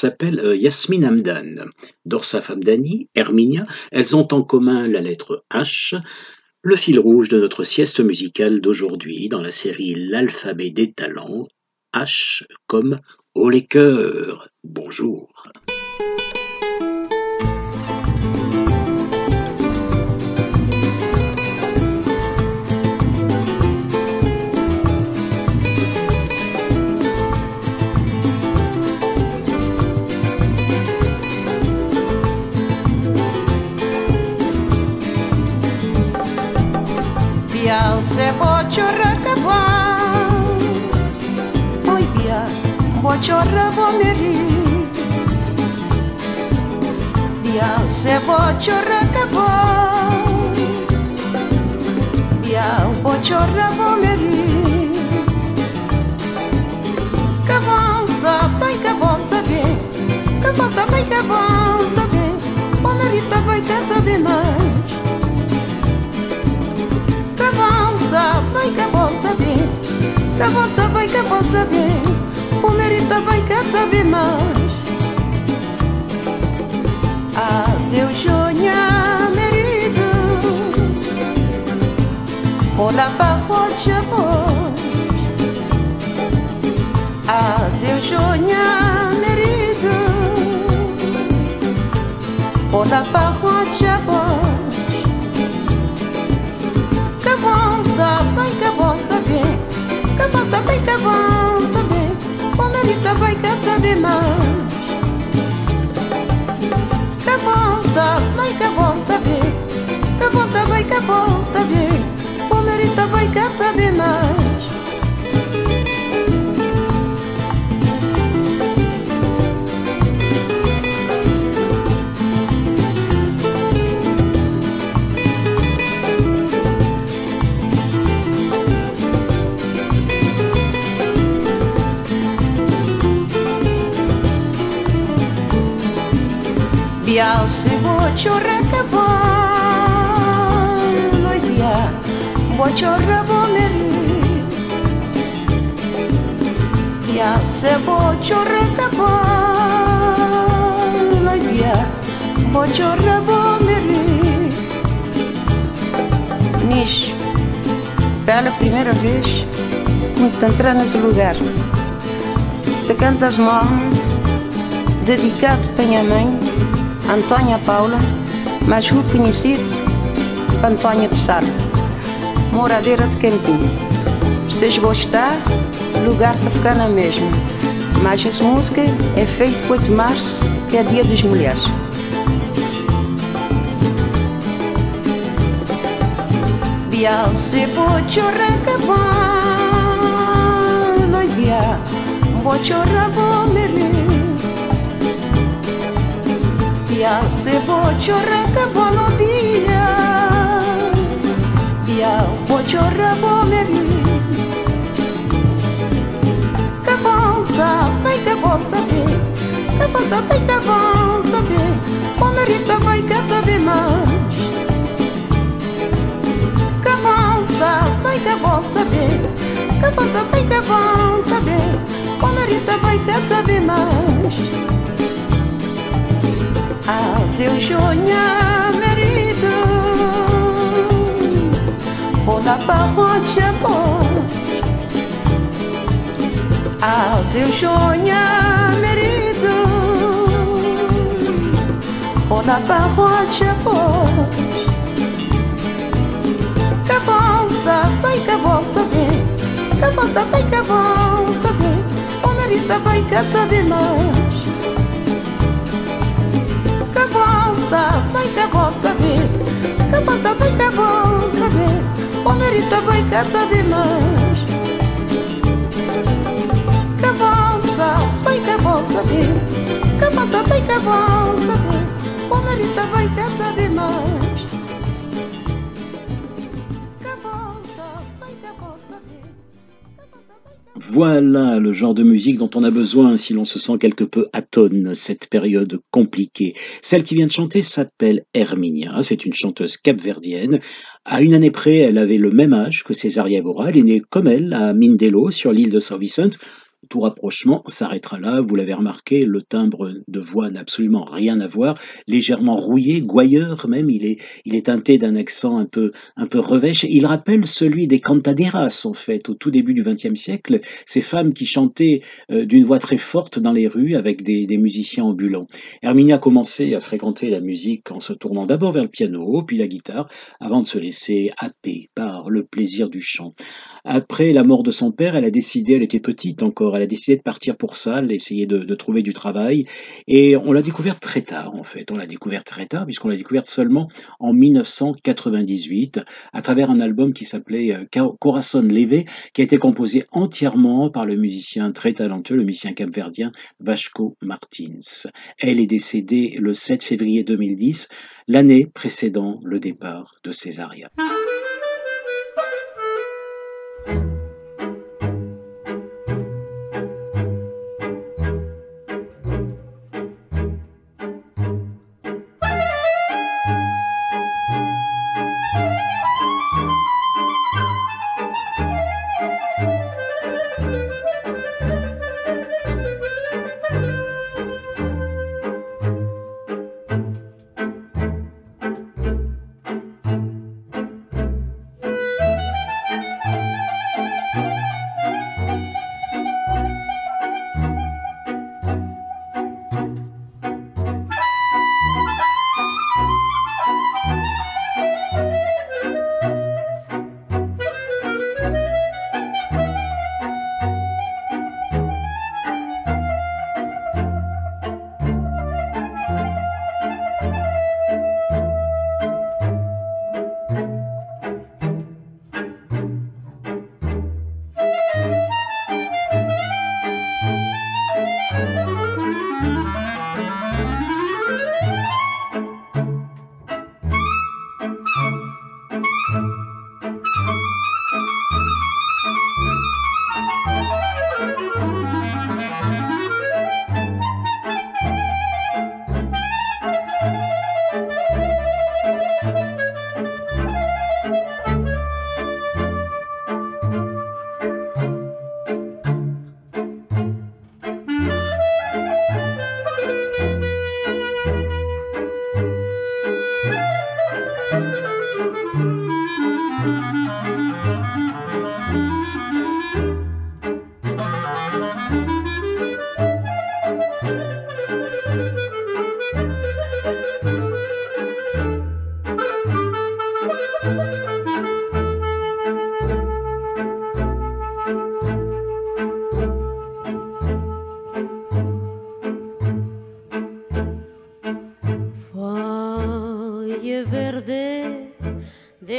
s'appelle euh, Yasmine Hamdan. Dorsaf Hamdani, Herminia, elles ont en commun la lettre H, le fil rouge de notre sieste musicale d'aujourd'hui dans la série L'alphabet des talents, H comme haut les cœurs. Bonjour. bociorra cavan Poi via, bociorra vomeri Via se bociorra cavan Via bociorra vomeri Cavan, da pai cavan, da bem Cavan, da pai cavan, da bem Vomeri, da pai, da bem, da A volta vai que a volta vem, O merita vai que te vi mais. Adeus, Jonha, merito. Olá, pavor, amor. Adeus, Jonha, merito. Olá, pavor, amor. vão saber como ele tá vai quer saber mais. Que volta, mãe que volta ver. Que volta vai que volta ver. Como ele tá vai quer saber mais. E si bochorra que van Noi dia bochorra bomeri Iau se bochorra que van Noi bo chorra bomeri Nisso, pela primeira vez, muito entrar nesse lugar. Te cantas mão, dedicado para minha mãe, Antônia Paula, mais reconhecido Antônia de Sá, moradeira de Campinho. Vocês gostar, o lugar está ficar na mesma. Mas essa música é feita 8 de março, que é dia das mulheres. Bial se bochorra caval, oi dia, bochorra vou Ia se bociorraca bolobia Ia bociorra bomeri Că volta, vai că volta pe que volta, vai că volta pe Pomerita vai că sabe tá mais, mai Că volta, vai că volta pe Că volta, vai că volta pe Pomerita vai că sabe tá mais al teu joia merito Ona parrocha bom, Al teu onde a Ona é bom, Que volta, vai que volta bem Que volta, vai que volta bem O merito vai que tá de volta, vai cá volta vir. Capata, vai cá volta vir. Palmeirita, vai que tá demais. Cavalta, vai que volta vir. Capata, vai cá volta o Palmeirita, vai que tá demais. Voilà le genre de musique dont on a besoin si l'on se sent quelque peu atone cette période compliquée. Celle qui vient de chanter s'appelle Herminia, c'est une chanteuse capverdienne. À une année près, elle avait le même âge que Césaria Evora, elle est née comme elle à Mindelo sur l'île de Saint Vincent tout rapprochement s'arrêtera là. Vous l'avez remarqué, le timbre de voix n'a absolument rien à voir. Légèrement rouillé, gouailleur même, il est, il est teinté d'un accent un peu, un peu revêche. Il rappelle celui des cantaderas, en fait, au tout début du XXe siècle. Ces femmes qui chantaient euh, d'une voix très forte dans les rues avec des, des musiciens ambulants. Herminia a commencé à fréquenter la musique en se tournant d'abord vers le piano, puis la guitare, avant de se laisser happer par le plaisir du chant. Après la mort de son père, elle a décidé, elle était petite encore, elle a décidé de partir pour ça, d'essayer de, trouver du travail. Et on l'a découverte très tard, en fait. On l'a découverte très tard, puisqu'on l'a découverte seulement en 1998, à travers un album qui s'appelait euh, Corazon Leve, qui a été composé entièrement par le musicien très talentueux, le musicien capverdien Vasco Martins. Elle est décédée le 7 février 2010, l'année précédant le départ de Césaria.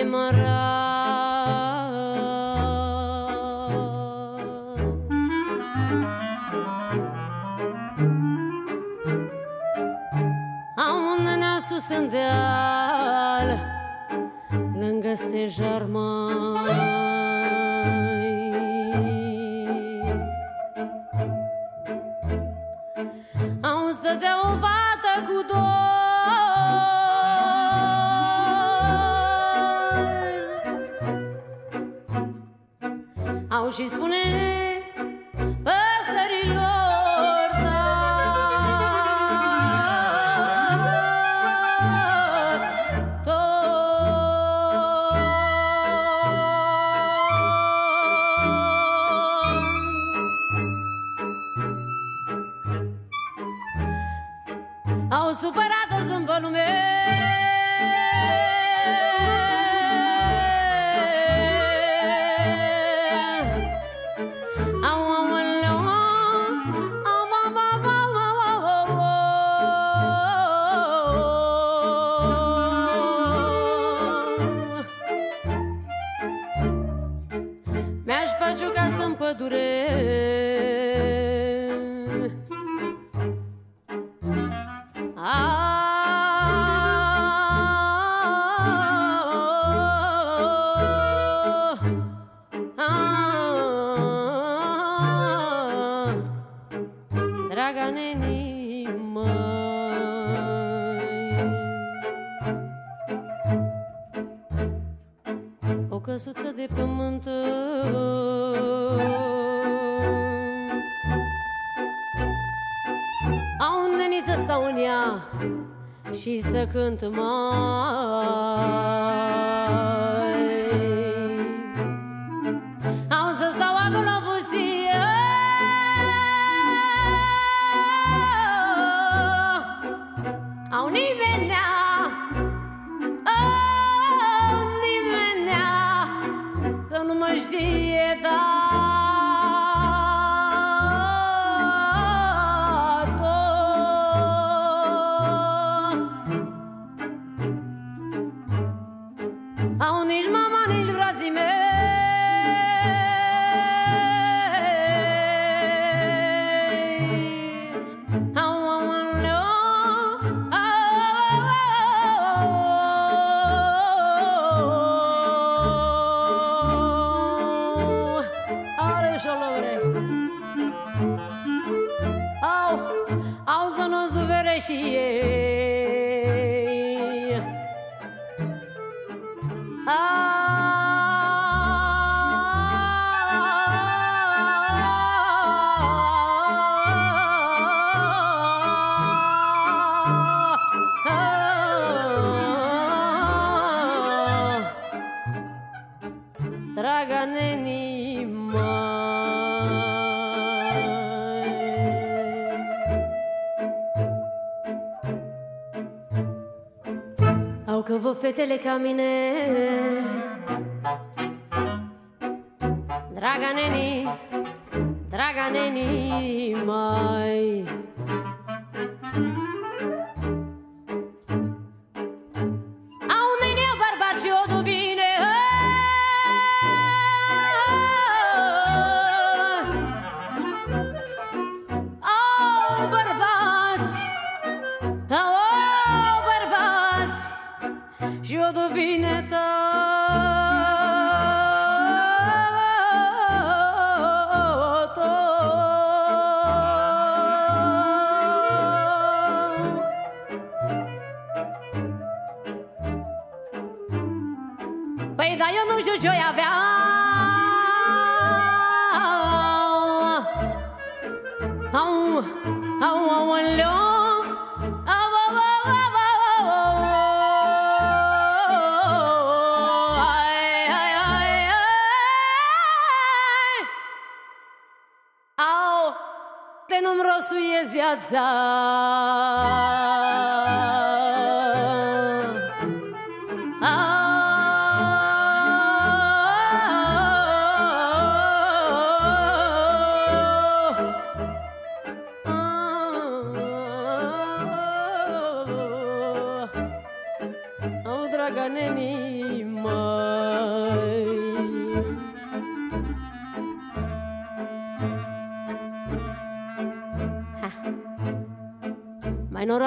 moral. răsuță de pământ. Aunde ni să stau în ea Și să cânt mai. le camine. Draga neni, draga neni, mai.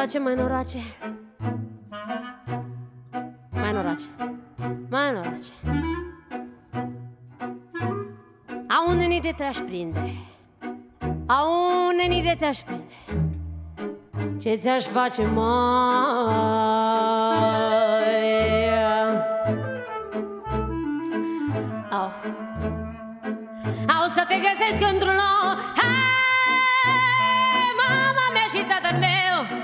noroace, mai noroace. Mai noroace. Mai noroace. A unde ni de te-aș prinde? A unde ni de te-aș prinde? Ce ți-aș face mai? Au. Au să te găsesc într-un loc Hai, mama mea și tatăl meu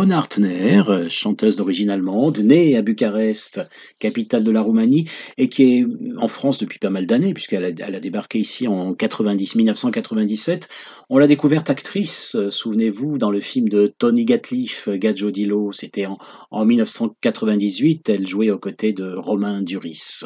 Rona Hartner, chanteuse d'origine allemande, née à Bucarest, capitale de la Roumanie, et qui est en France depuis pas mal d'années, puisqu'elle a, débarqué ici en 90, 1997. On l'a découverte actrice, souvenez-vous, dans le film de Tony Gatliff, Gadjo Dilo, c'était en, en 1998, elle jouait aux côtés de Romain Duris.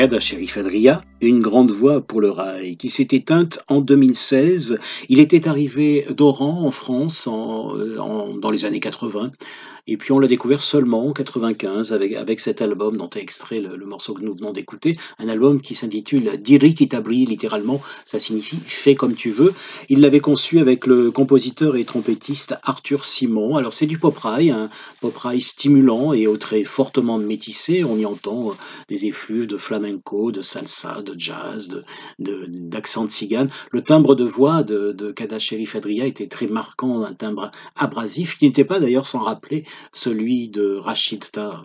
Kada Sherif Adria, une grande voix pour le rail, qui s'est éteinte en 2016. Il était arrivé d'Oran en France euh, dans les années 80, et puis on l'a découvert seulement en 95 avec, avec cet album dont est extrait le, morceau que nous venons d'écouter, un album qui s'intitule Diri Kitabri, littéralement, ça signifie fais comme tu veux. Il l'avait conçu avec le compositeur et trompettiste Arthur Simon. Alors c'est du pop rail, un pop rail stimulant et au trait fortement métissé. On y entend euh, des effluves de flamenco, de salsa, de de, de- d'accent de. Le timbre de voix de, de Kada Sherif Adria était très marquant, un timbre abrasif, qui n'était pas d'ailleurs sans rappeler celui de Rachid Taha.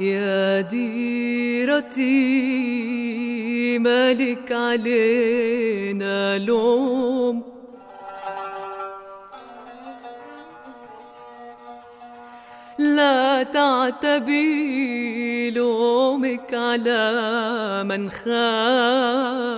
يا ديرتي مالك علينا لوم. لا تعتبي لومك على من خان.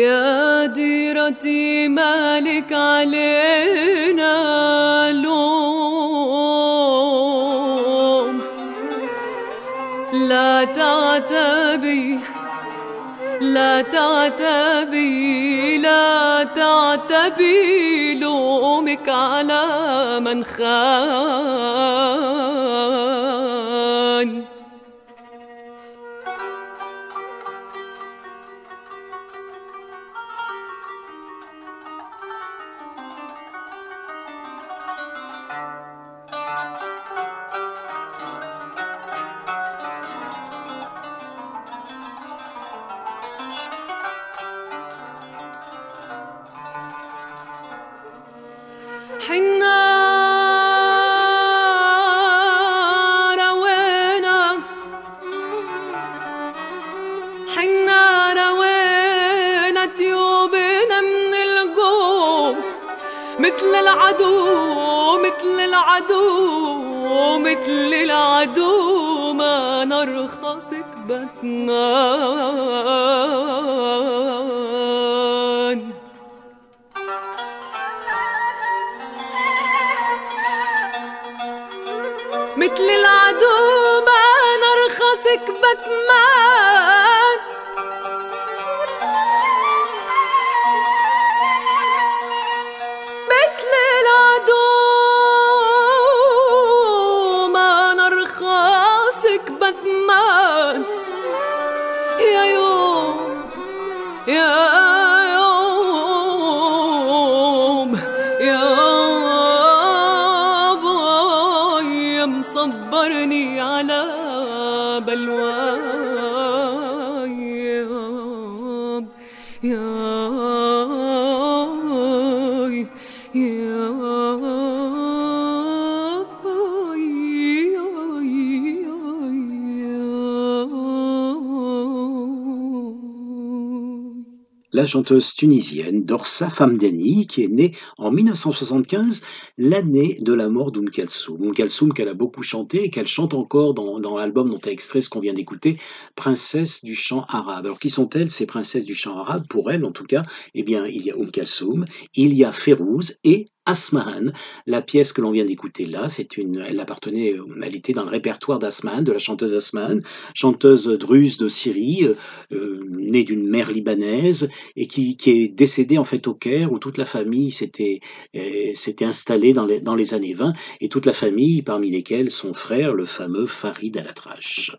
يا ديرتي مالك علينا لوم. لا تعتبي لا تعتبي لا تعتبي لومك على من خان بتمان مثل العدو ما نرخصك بتمان la chanteuse tunisienne Dorsa Famdani, qui est née en 1975, l'année de la mort d'Oum Kalsoum. Oum Kalsoum qu'elle a beaucoup chanté et qu'elle chante encore dans, l'album dont a extrait ce qu'on vient d'écouter, Princesse du chant arabe. Alors qui sont-elles, ces princesses du chant arabe? Pour elle, en tout cas, eh bien, il y a Oum Kalsoum, il y a Férouz et Asmahan. La pièce que l'on vient d'écouter là, c'est une, elle appartenait, elle était dans le répertoire d'Asmahan, de la chanteuse Asmahan, chanteuse druze de Syrie, euh, née d'une mère libanaise et qui, qui, est décédée en fait au Caire où toute la famille s'était euh, s'était installée dans les, dans les années 20 et toute la famille, parmi lesquelles son frère, le fameux Farid Alatrache.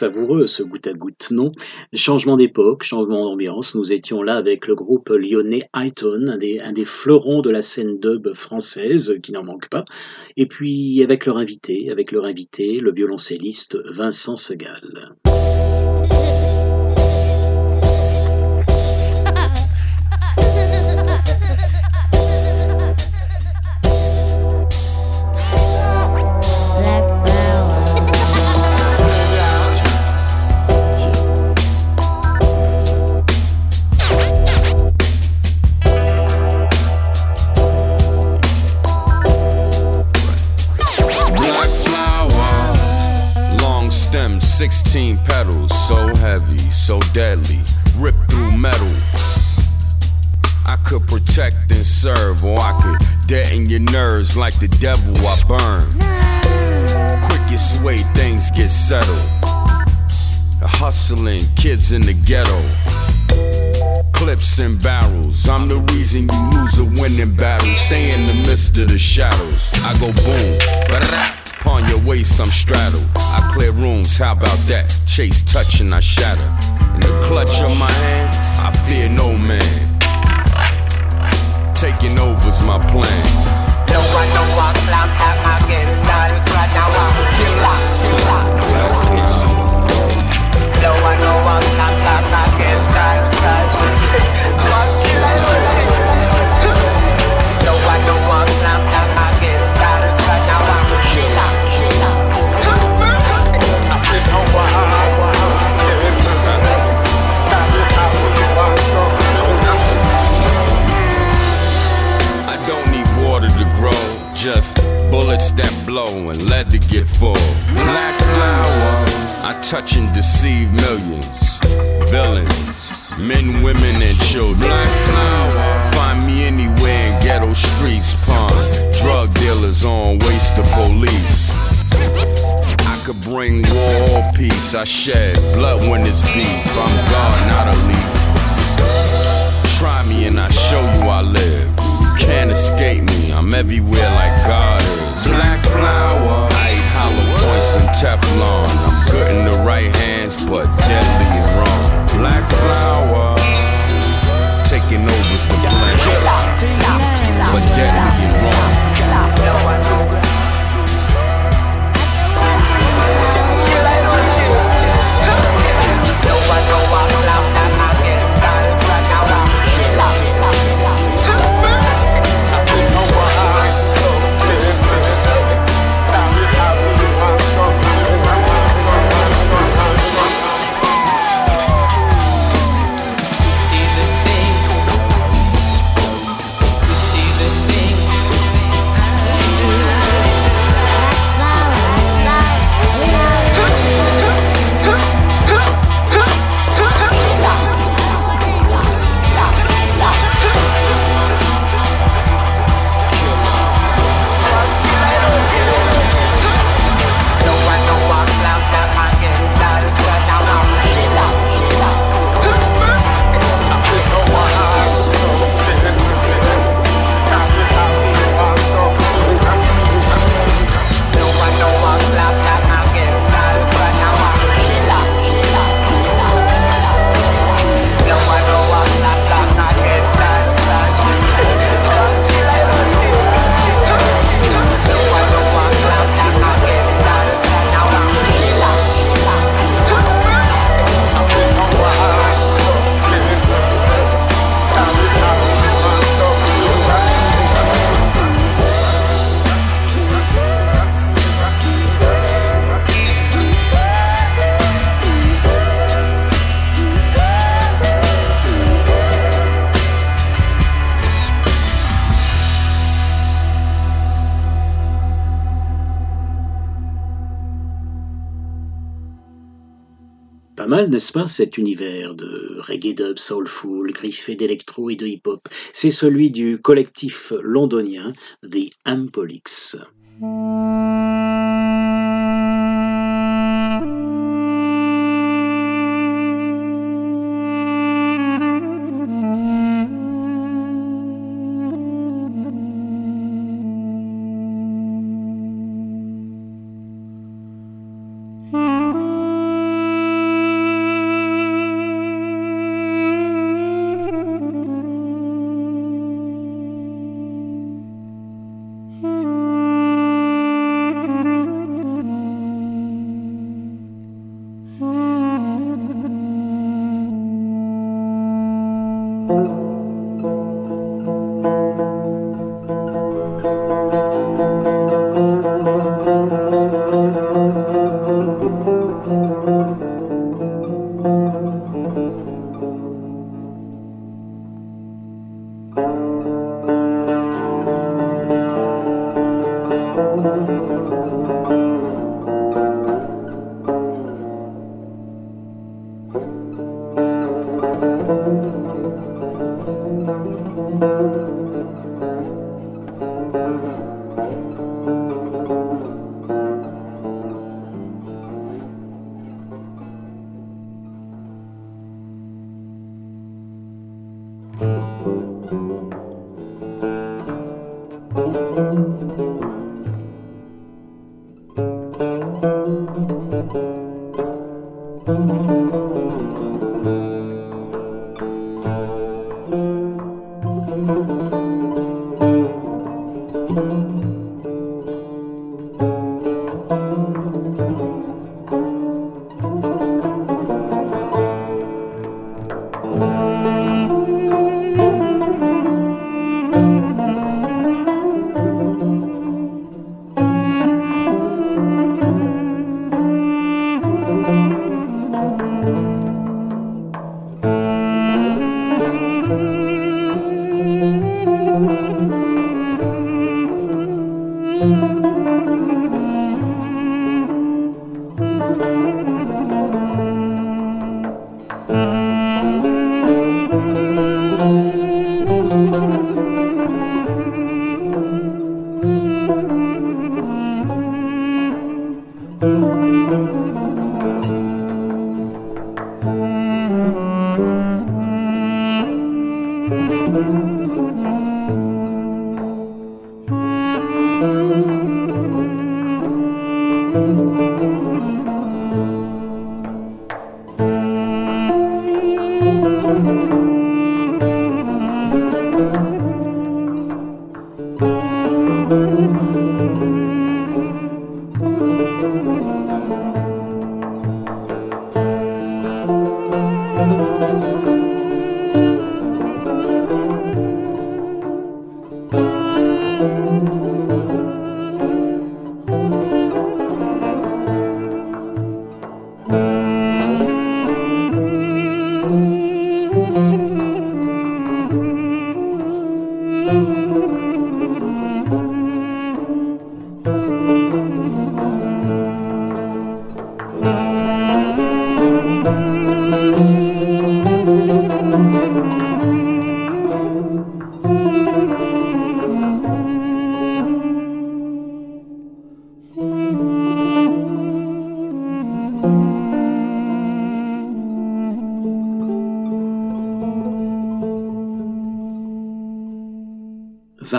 Savoureux ce goutte à goutte, non? Changement d'époque, changement d'ambiance, nous étions là avec le groupe lyonnais Highton, un des, un des fleurons de la scène dub française, qui n'en manque pas, et puis avec leur invité, avec leur invité, le violoncelliste Vincent Segal. Protect and serve, or I could deaden your nerves like the devil I burn. Quickest way things get settled. The Hustling kids in the ghetto. Clips and barrels. I'm the reason you lose a winning battle. Stay in the midst of the shadows. I go boom, Upon your waist, I'm straddled. I clear rooms, how about that? Chase, touch, and I shatter. In the clutch of my hand, I fear no man taking over's my plan. Don't run, don't climb, have my get it, not now I'm a killer, killer. Don't run, don't climb, have my get it, not it, right now bullets that blow and lead to get full. Black flower, I touch and deceive millions. Villains, men, women, and children. Black flower, find me anywhere in ghetto streets. Pond, drug dealers on waste the police. I could bring war or peace. I shed blood when it's beef. I'm God, not a leaf. Try me and I show you I live. Can't escape me, I'm everywhere like God is. Black flower, I eat hollow points and Teflon. I'm good in the right hands, but deadly and wrong. Black flower, taking over's the plan. But deadly and wrong. N'est-ce pas, cet univers de reggae dub soulful, griffé d'électro et de hip-hop? C'est celui du collectif londonien The Ampolix.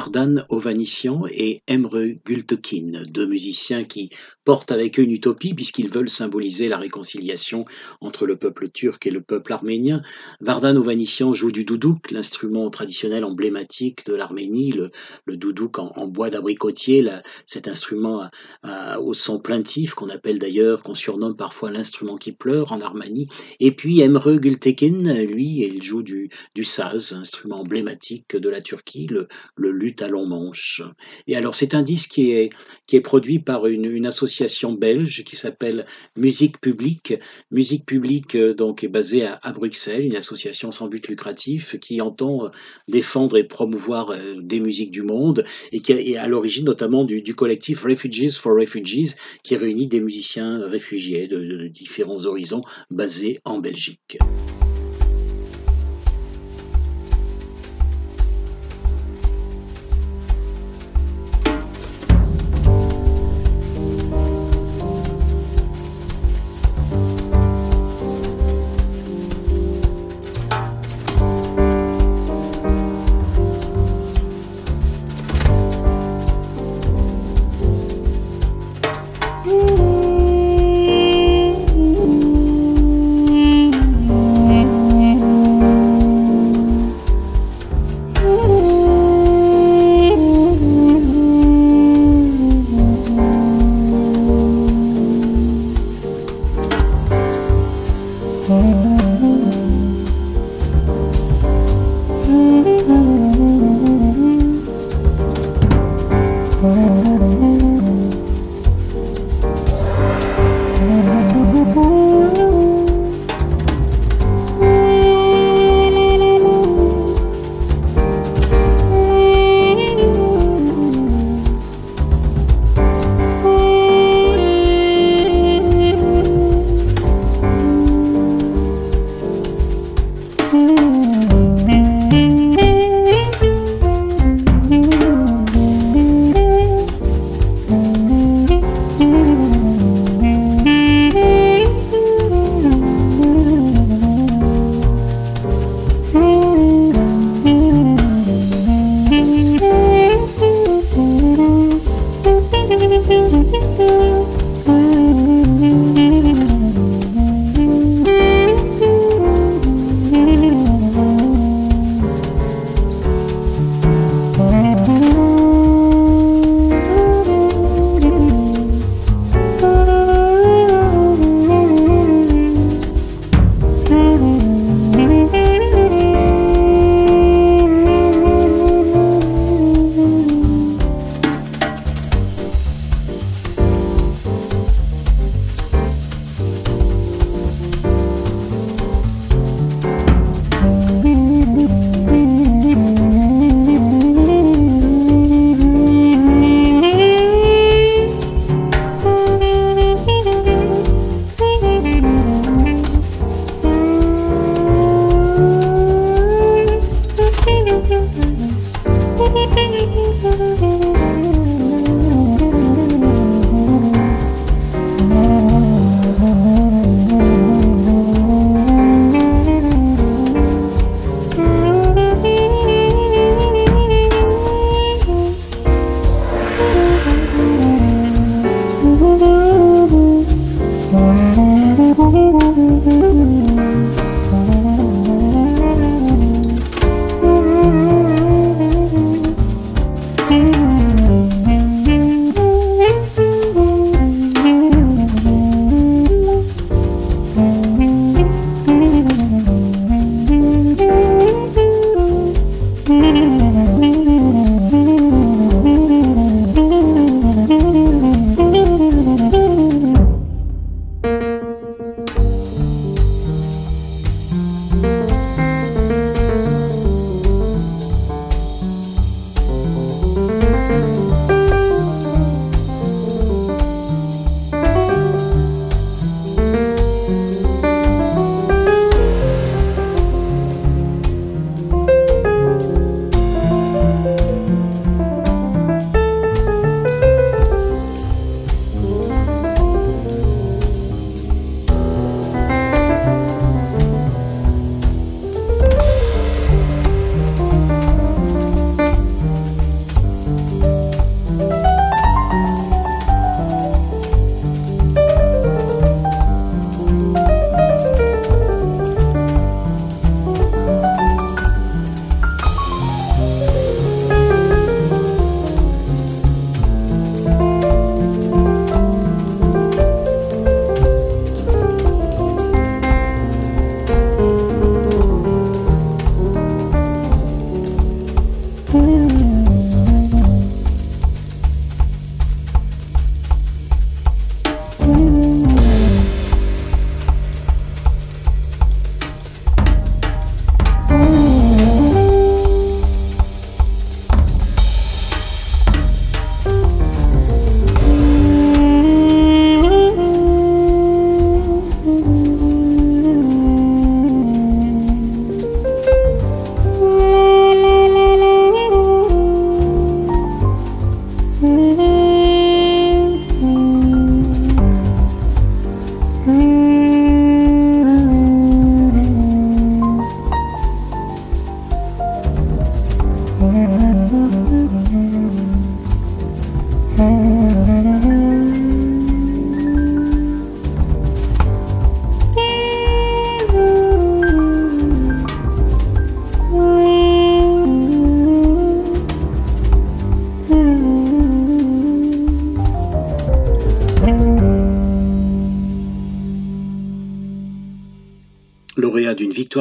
Vardan Ovanisian et Emre Gültekin, deux musiciens qui portent avec eux une utopie puisqu'ils veulent symboliser la réconciliation entre le peuple turc et le peuple arménien. Vardan Ovanisian joue du doudouk, l'instrument traditionnel emblématique de l'Arménie, le, doudouk en, bois d'abricotier, cet instrument au son plaintif qu'on appelle d'ailleurs, qu'on surnomme parfois l'instrument qui pleure en Arménie. Et puis Emre Gültekin, lui, il joue du, saz, instrument emblématique de la Turquie, le, le long manche. Et alors c'est un disque qui est, produit par une, association belge qui s'appelle Musique Publique. Musique Publique euh, donc est basée à, Bruxelles, une association sans but lucratif qui entend euh, défendre et promouvoir euh, des musiques du monde et qui est à l'origine notamment du, collectif Refugees for Refugees qui réunit des musiciens réfugiés de différents horizons basés en Belgique.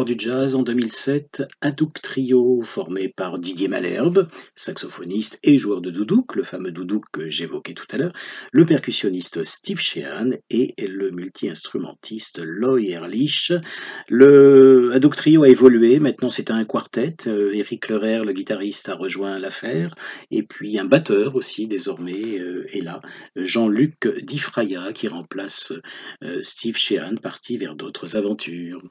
du jazz en 2007, Hadouk Trio, formé par Didier Malherbe, saxophoniste et joueur de doudouk, le fameux doudouk que j'évoquais tout à l'heure, le percussionniste Steve Sheehan et le multi-instrumentiste Loy Erlich. Le Hadouk Trio a évolué, maintenant c'est un quartet. Euh, Eric Lerer, le guitariste, a rejoint l'affaire. Et puis un batteur aussi, désormais, euh, est là. Jean-Luc Difraya qui remplace euh, Steve Sheehan, parti vers d'autres aventures.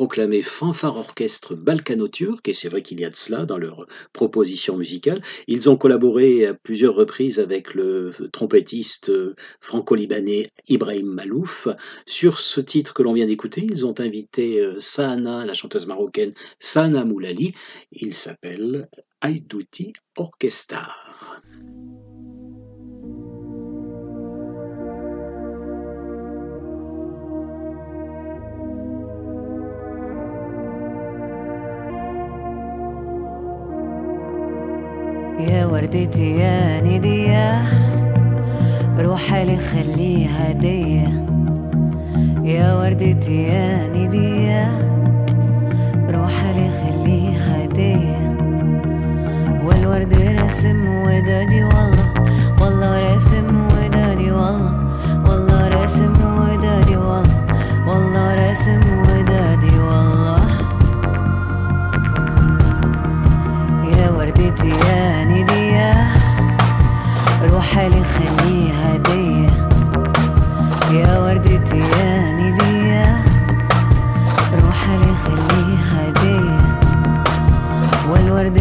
Autoproclamé fanfare orchestre balkano-turc, et c'est vrai qu'il y a de cela dans leur proposition musicale. Ils ont collaboré à plusieurs reprises avec le trompettiste franco-libanais Ibrahim Malouf. Sur ce titre que l'on vient d'écouter, ils ont invité euh, Sahana, la chanteuse marocaine Sahana Moulali. Il s'appelle Aïdouti Orchestar. يا وردتي يا ندية روحي لي خليها هدية يا وردتي يا ندية روحي لي خليها هدية والورد رسم ودادي والله والله رسم ودادي والله. يا ندية روحي لي خليها هدية يا وردتي يا ندية روحي لي خليها هدية والورد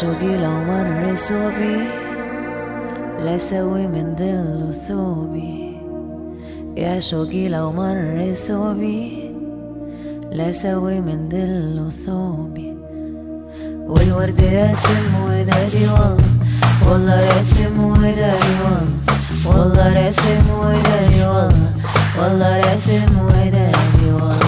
شوقي لو مر صوبي لا سوي من ظل ثوبي. يا شوقي لو مر ثوبي لا سوي من ظل ثوبي. والورد راسم ودادي والله والله راسم ودادي والله والله راسم ودادي والله والله راسم ودادي والله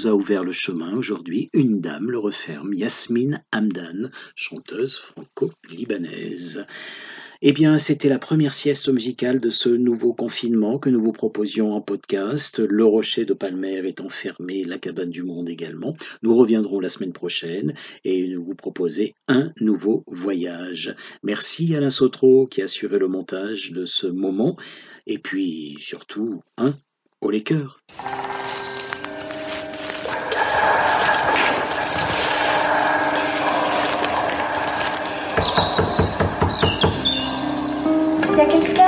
nous a ouvert le chemin aujourd'hui, une dame le referme, Yasmine Hamdan, chanteuse franco-libanaise. Eh bien, c'était la première sieste musicale de ce nouveau confinement que nous vous proposions en podcast. Le rocher de Palmer est enfermé, la cabane du monde également. Nous reviendrons la semaine prochaine et nous vous proposer un nouveau voyage. Merci Alain Sautreau qui a assuré le montage de ce moment. Et puis, surtout, un haut les cœurs. de